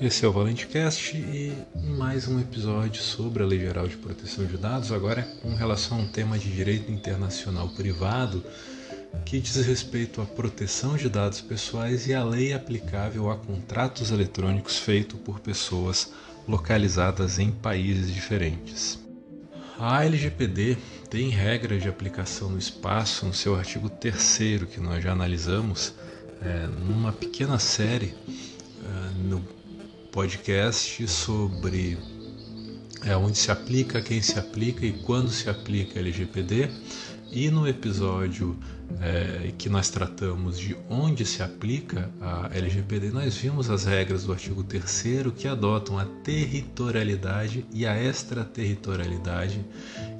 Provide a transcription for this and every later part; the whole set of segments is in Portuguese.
Esse é o ValenteCast e mais um episódio sobre a Lei Geral de Proteção de Dados, agora com relação a um tema de direito internacional privado que diz respeito à proteção de dados pessoais e à lei aplicável a contratos eletrônicos feitos por pessoas localizadas em países diferentes. A LGPD tem regras de aplicação no espaço no seu artigo 3 que nós já analisamos é, numa pequena série é, no podcast sobre é, onde se aplica, quem se aplica e quando se aplica LGPD. E no episódio é, que nós tratamos de onde se aplica a LGPD, nós vimos as regras do artigo 3 que adotam a territorialidade e a extraterritorialidade,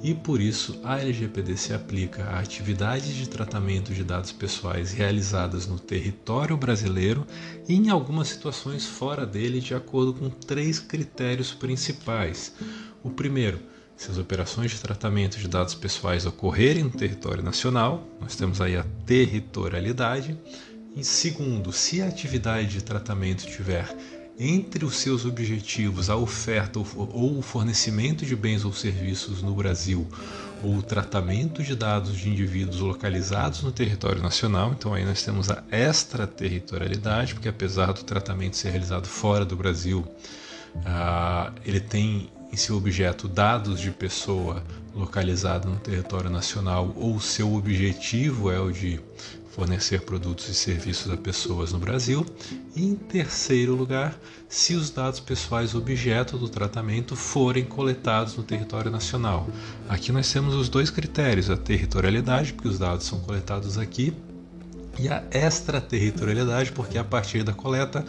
e por isso a LGPD se aplica a atividades de tratamento de dados pessoais realizadas no território brasileiro e em algumas situações fora dele, de acordo com três critérios principais. O primeiro, se as operações de tratamento de dados pessoais ocorrerem no território nacional, nós temos aí a territorialidade. E segundo, se a atividade de tratamento tiver entre os seus objetivos a oferta ou o fornecimento de bens ou serviços no Brasil ou o tratamento de dados de indivíduos localizados no território nacional, então aí nós temos a extraterritorialidade, porque apesar do tratamento ser realizado fora do Brasil, uh, ele tem em seu objeto dados de pessoa localizada no território nacional ou seu objetivo é o de fornecer produtos e serviços a pessoas no Brasil. E em terceiro lugar, se os dados pessoais objeto do tratamento forem coletados no território nacional. Aqui nós temos os dois critérios: a territorialidade, porque os dados são coletados aqui, e a extraterritorialidade, porque a partir da coleta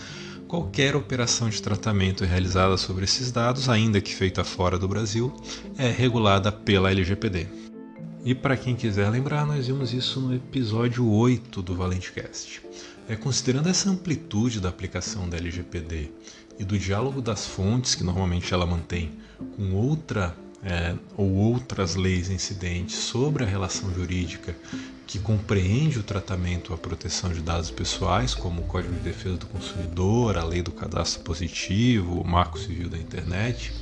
Qualquer operação de tratamento realizada sobre esses dados, ainda que feita fora do Brasil, é regulada pela LGPD. E para quem quiser lembrar, nós vimos isso no episódio 8 do ValenteCast. É, considerando essa amplitude da aplicação da LGPD e do diálogo das fontes que normalmente ela mantém com outra é, ou outras leis incidentes sobre a relação jurídica que compreende o tratamento à proteção de dados pessoais, como o Código de Defesa do Consumidor, a Lei do Cadastro Positivo, o Marco Civil da Internet,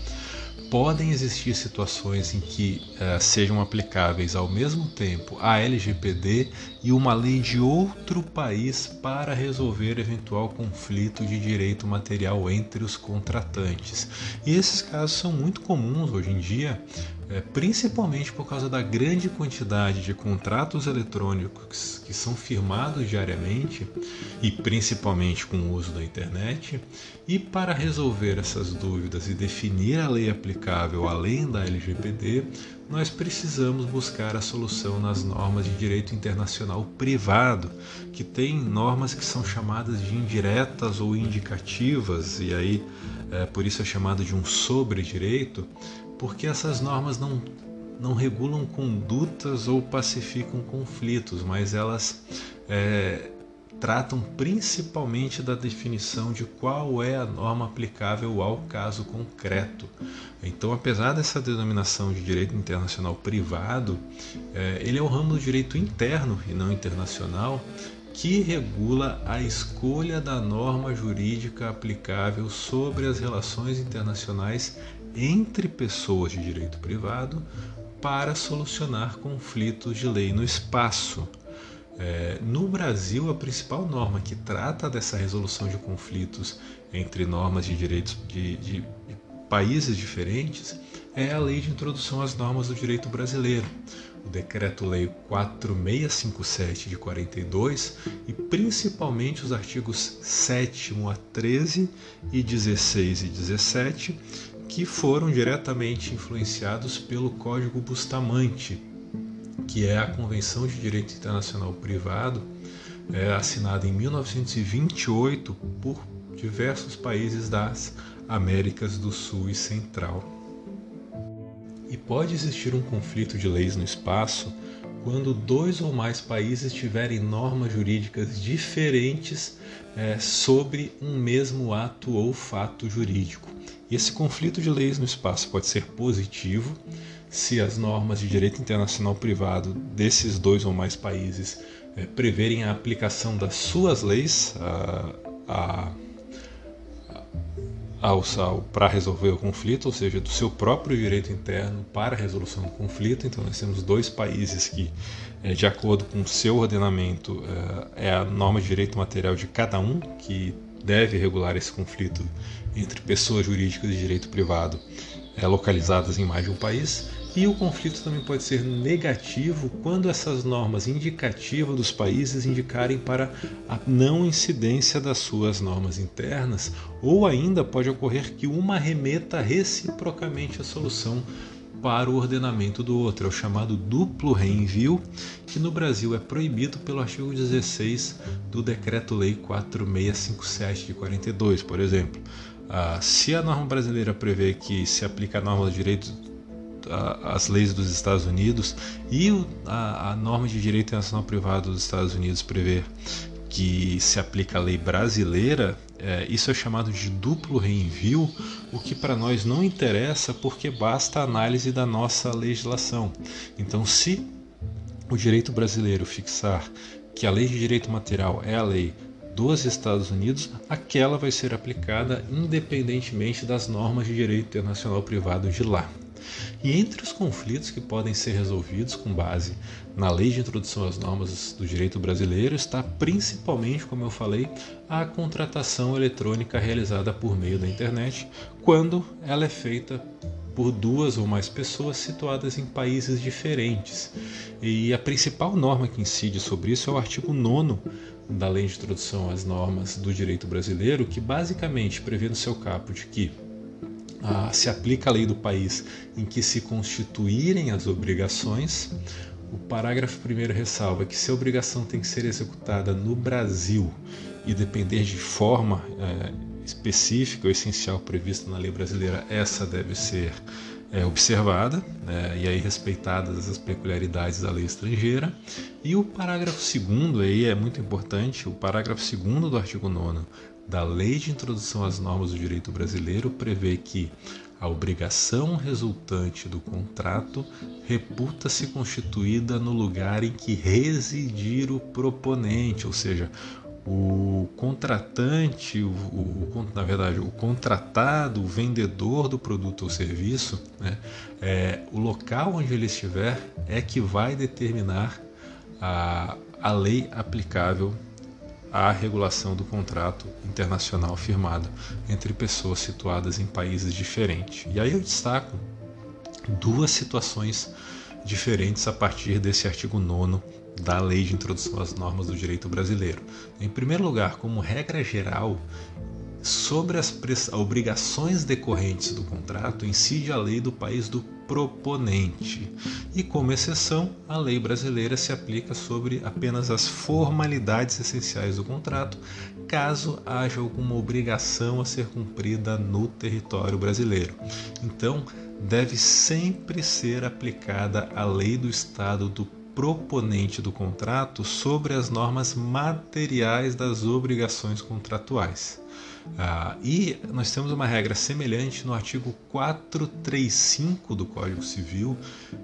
podem existir situações em que uh, sejam aplicáveis ao mesmo tempo a LGPD e uma lei de outro país para resolver eventual conflito de direito material entre os contratantes. E esses casos são muito comuns hoje em dia, principalmente por causa da grande quantidade de contratos eletrônicos que são firmados diariamente e principalmente com o uso da internet. E para resolver essas dúvidas e definir a lei aplicável além da LGPD, nós precisamos buscar a solução nas normas de direito internacional privado, que tem normas que são chamadas de indiretas ou indicativas, e aí é, por isso é chamado de um sobre-direito, porque essas normas não, não regulam condutas ou pacificam conflitos, mas elas é, tratam principalmente da definição de qual é a norma aplicável ao caso concreto. Então, apesar dessa denominação de direito internacional privado, é, ele é o ramo do direito interno e não internacional que regula a escolha da norma jurídica aplicável sobre as relações internacionais entre pessoas de direito privado para solucionar conflitos de lei no espaço. É, no Brasil, a principal norma que trata dessa resolução de conflitos entre normas de direitos de, de, de países diferentes é a Lei de Introdução às Normas do Direito Brasileiro, o Decreto-Lei 4657 de 42 e principalmente os artigos 7 a 13 e 16 e 17 que foram diretamente influenciados pelo Código Bustamante, que é a Convenção de Direito Internacional Privado, é, assinada em 1928 por diversos países das Américas do Sul e Central. E pode existir um conflito de leis no espaço quando dois ou mais países tiverem normas jurídicas diferentes é, sobre um mesmo ato ou fato jurídico. E esse conflito de leis no espaço pode ser positivo se as normas de direito internacional privado desses dois ou mais países é, preverem a aplicação das suas leis a, a, para resolver o conflito, ou seja, do seu próprio direito interno para a resolução do conflito. Então, nós temos dois países que, é, de acordo com o seu ordenamento, é, é a norma de direito material de cada um que deve regular esse conflito entre pessoas jurídicas de direito privado é, localizadas em mais de um país. E o conflito também pode ser negativo quando essas normas indicativas dos países indicarem para a não incidência das suas normas internas, ou ainda pode ocorrer que uma remeta reciprocamente a solução para o ordenamento do outro. É o chamado duplo reenvio, que no Brasil é proibido pelo artigo 16 do Decreto-Lei 4657 de 42, por exemplo. Ah, se a norma brasileira prevê que se aplica a norma do direito as leis dos Estados Unidos e a, a, norma de direito internacional privado dos Estados Unidos prevê que se aplica a lei brasileira, é, isso é chamado de duplo reenvio, o que para nós não interessa porque basta a análise da nossa legislação. Então, se o direito brasileiro fixar que a lei de direito material é a lei dos Estados Unidos, aquela vai ser aplicada independentemente das normas de direito internacional privado de lá. E entre os conflitos que podem ser resolvidos com base na Lei de Introdução às Normas do Direito Brasileiro está principalmente, como eu falei, a contratação eletrônica realizada por meio da internet, quando ela é feita por duas ou mais pessoas situadas em países diferentes. E a principal norma que incide sobre isso é o artigo 9 da Lei de Introdução às Normas do Direito Brasileiro, que basicamente prevê no seu caput que ah, se aplica a lei do país em que se constituírem as obrigações. O parágrafo primeiro ressalva que se a obrigação tem que ser executada no Brasil e depender de forma é, específica ou essencial prevista na lei brasileira, essa deve ser é, observada né, e aí respeitadas as peculiaridades da lei estrangeira. E o parágrafo segundo aí é muito importante, o parágrafo segundo do artigo 9 da Lei de Introdução às Normas do Direito Brasileiro prevê que a obrigação resultante do contrato reputa-se constituída no lugar em que residir o proponente, ou seja, o contratante, o, o, na verdade, o contratado, o vendedor do produto ou serviço, né, é, o local onde ele estiver é que vai determinar a, a lei aplicável à regulação do contrato internacional firmado entre pessoas situadas em países diferentes. E aí eu destaco duas situações diferentes a partir desse artigo 9 da Lei de Introdução às Normas do Direito Brasileiro. Em primeiro lugar, como regra geral, sobre as obrigações decorrentes do contrato incide a lei do país do proponente. E como exceção, a lei brasileira se aplica sobre apenas as formalidades essenciais do contrato, caso haja alguma obrigação a ser cumprida no território brasileiro. Então, deve sempre ser aplicada a lei do estado do proponente do contrato sobre as normas materiais das obrigações contratuais. Ah, e nós temos uma regra semelhante no artigo 435 do Código Civil,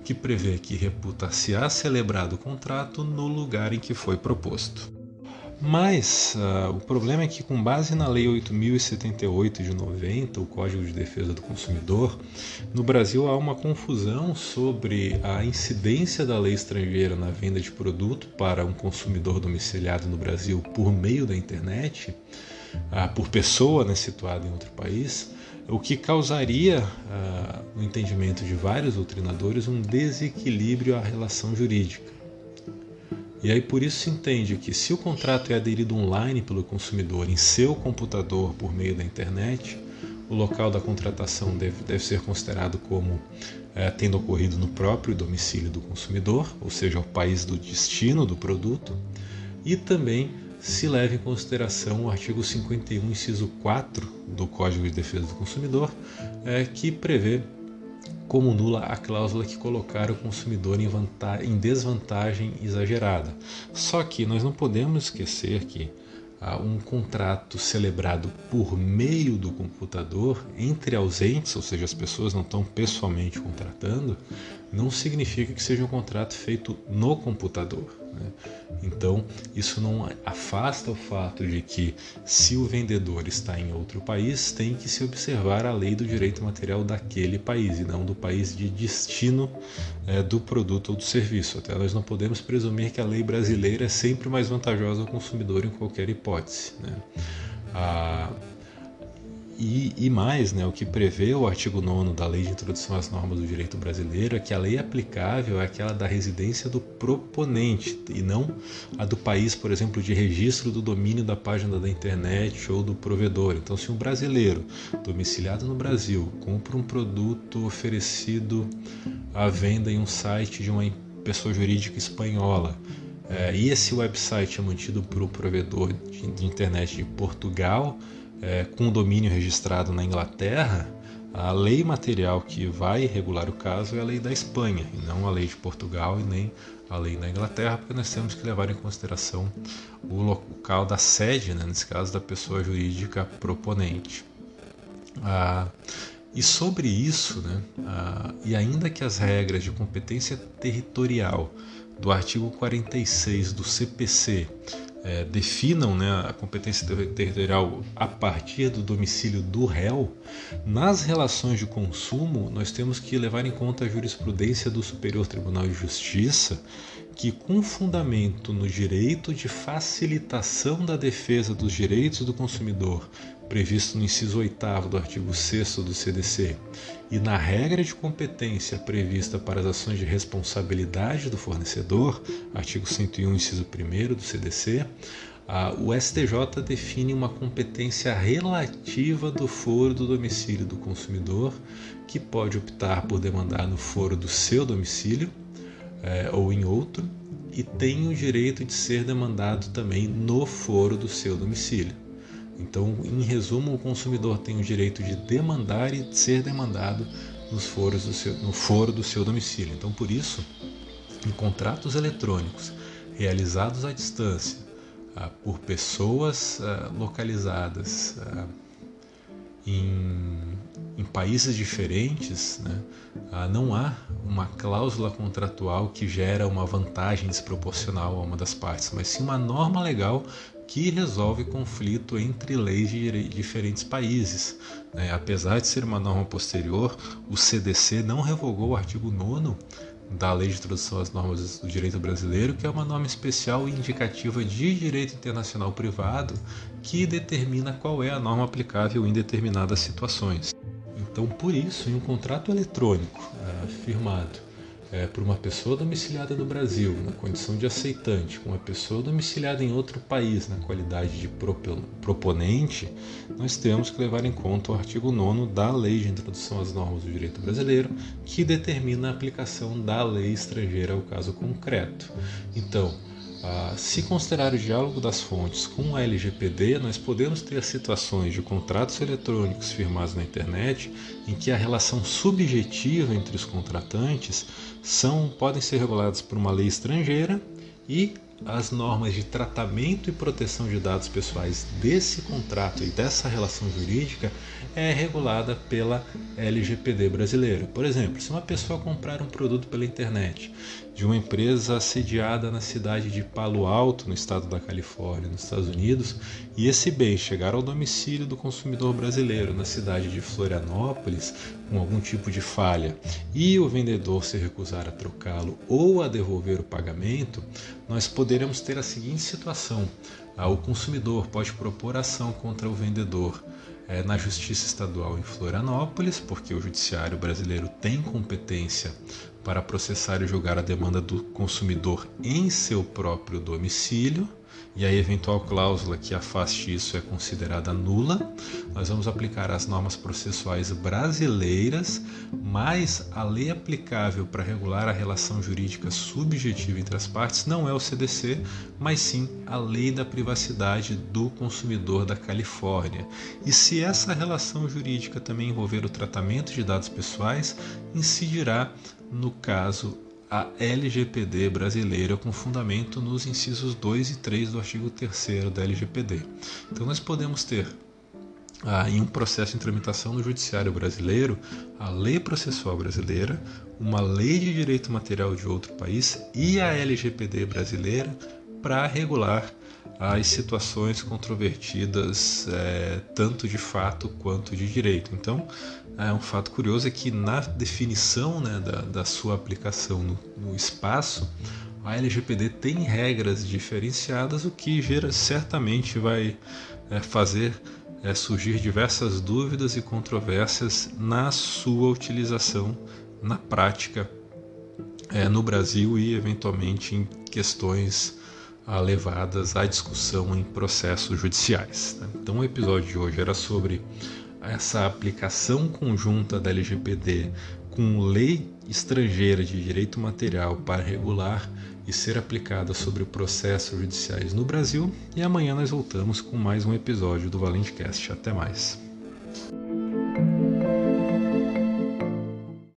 que prevê que reputar-se-á celebrado o contrato no lugar em que foi proposto. Mas uh, o problema é que, com base na Lei 8078 de 90, o Código de Defesa do Consumidor, no Brasil há uma confusão sobre a incidência da lei estrangeira na venda de produto para um consumidor domiciliado no Brasil por meio da internet, uh, por pessoa né, situada em outro país, o que causaria, uh, no entendimento de vários doutrinadores, um desequilíbrio à relação jurídica. E aí por isso se entende que se o contrato é aderido online pelo consumidor em seu computador por meio da internet, o local da contratação deve, deve ser considerado como é, tendo ocorrido no próprio domicílio do consumidor, ou seja, o país do destino do produto, e também se leva em consideração o artigo 51, inciso 4 do Código de Defesa do Consumidor, é, que prevê como nula a cláusula que colocar o consumidor em, em desvantagem exagerada. Só que nós não podemos esquecer que ah, um contrato celebrado por meio do computador entre ausentes, ou seja, as pessoas não estão pessoalmente contratando, não significa que seja um contrato feito no computador. Né? Então, isso não afasta o fato de que, se o vendedor está em outro país, tem que se observar a lei do direito material daquele país e não do país de destino é, do produto ou do serviço. Até nós não podemos presumir que a lei brasileira é sempre mais vantajosa ao consumidor em qualquer hipótese. Né? A e, e, mais, né, o que prevê o artigo 9 da Lei de Introdução às Normas do Direito Brasileiro é que a lei aplicável é aquela da residência do proponente e não a do país, por exemplo, de registro do domínio da página da internet ou do provedor. Então, se um brasileiro domiciliado no Brasil compra um produto oferecido à venda em um site de uma pessoa jurídica espanhola, é, e esse website é mantido por um provedor de, de internet de Portugal, é, com domínio registrado na Inglaterra, a lei material que vai regular o caso é a lei da Espanha, e não a lei de Portugal e nem a lei da Inglaterra, porque nós temos que levar em consideração o local da sede, né, nesse caso da pessoa jurídica proponente. Ah, e sobre isso, né, ah, e ainda que as regras de competência territorial do artigo 46 do CPC é, definam né, a competência territorial a partir do domicílio do réu, nas relações de consumo, nós temos que levar em conta a jurisprudência do Superior Tribunal de Justiça, que, com fundamento no direito de facilitação da defesa dos direitos do consumidor previsto no inciso 8 do artigo 6 do CDC, e na regra de competência prevista para as ações de responsabilidade do fornecedor, artigo 101, inciso 1 do CDC, o STJ define uma competência relativa do foro do domicílio do consumidor, que pode optar por demandar no foro do seu domicílio é, ou em outro, e tem o direito de ser demandado também no foro do seu domicílio. Então, em resumo, o consumidor tem o direito de demandar e de ser demandado nos foros do seu, no foro do seu domicílio. Então, por isso, em contratos eletrônicos realizados à distância ah, por pessoas ah, localizadas ah, em, em, países diferentes, né, ah, não há uma cláusula contratual que gera uma vantagem desproporcional a uma das partes, mas sim uma norma legal que resolve conflito entre leis de diferentes países. Né? Apesar de ser uma norma posterior, o CDC não revogou o artigo 9 da Lei de Introdução às Normas do Direito Brasileiro, que é uma norma especial e indicativa de direito internacional privado que determina qual é a norma aplicável em determinadas situações. Então, por isso, em um contrato eletrônico uh, firmado é, por uma pessoa domiciliada no Brasil, na condição de aceitante, com uma pessoa domiciliada em outro país, na qualidade de proponente, nós temos que levar em conta o artigo 9 da Lei de Introdução às Normas do Direito Brasileiro, que determina a aplicação da lei estrangeira ao caso concreto. Então, se considerar o diálogo das fontes com a LGPD, nós podemos ter situações de contratos eletrônicos firmados na internet em que a relação subjetiva entre os contratantes são, podem ser reguladas por uma lei estrangeira e as normas de tratamento e proteção de dados pessoais desse contrato e dessa relação jurídica é regulada pela LGPD brasileira. Por exemplo, se uma pessoa comprar um produto pela internet de uma empresa sediada na cidade de Palo Alto, no estado da Califórnia, nos Estados Unidos, e esse bem chegar ao domicílio do consumidor brasileiro na cidade de Florianópolis com algum tipo de falha e o vendedor se recusar a trocá-lo ou a devolver o pagamento, nós poderemos ter a seguinte situação: ah, o consumidor pode propor ação contra o vendedor é, na Justiça Estadual em Florianópolis, porque o Judiciário brasileiro tem competência para processar e julgar a demanda do consumidor em seu próprio domicílio e a eventual cláusula que afaste isso é considerada nula, nós vamos aplicar as normas processuais brasileiras, mais a lei aplicável para regular a relação jurídica subjetiva entre as partes não é o CDC, mas sim a Lei da Privacidade do Consumidor da Califórnia. E se essa relação jurídica também envolver o tratamento de dados pessoais, incidirá no caso a LGPD brasileira com fundamento nos incisos 2 e 3 do artigo 3 da LGPD. Então nós podemos ter ah, em um processo em tramitação no Judiciário Brasileiro a lei processual brasileira, uma lei de direito material de outro país e a LGPD brasileira para regular as situações controvertidas, é, tanto de fato quanto de direito. Então, é um fato curioso é que na definição né, da, da sua aplicação no, no espaço, a LGPD tem regras diferenciadas, o que gera, certamente vai é, fazer é, surgir diversas dúvidas e controvérsias na sua utilização na prática é, no Brasil e eventualmente em questões ah, levadas à discussão em processos judiciais. Né? Então o episódio de hoje era sobre essa aplicação conjunta da LGPD com lei estrangeira de direito material para regular e ser aplicada sobre processos judiciais no Brasil. E amanhã nós voltamos com mais um episódio do Valente Cast. Até mais.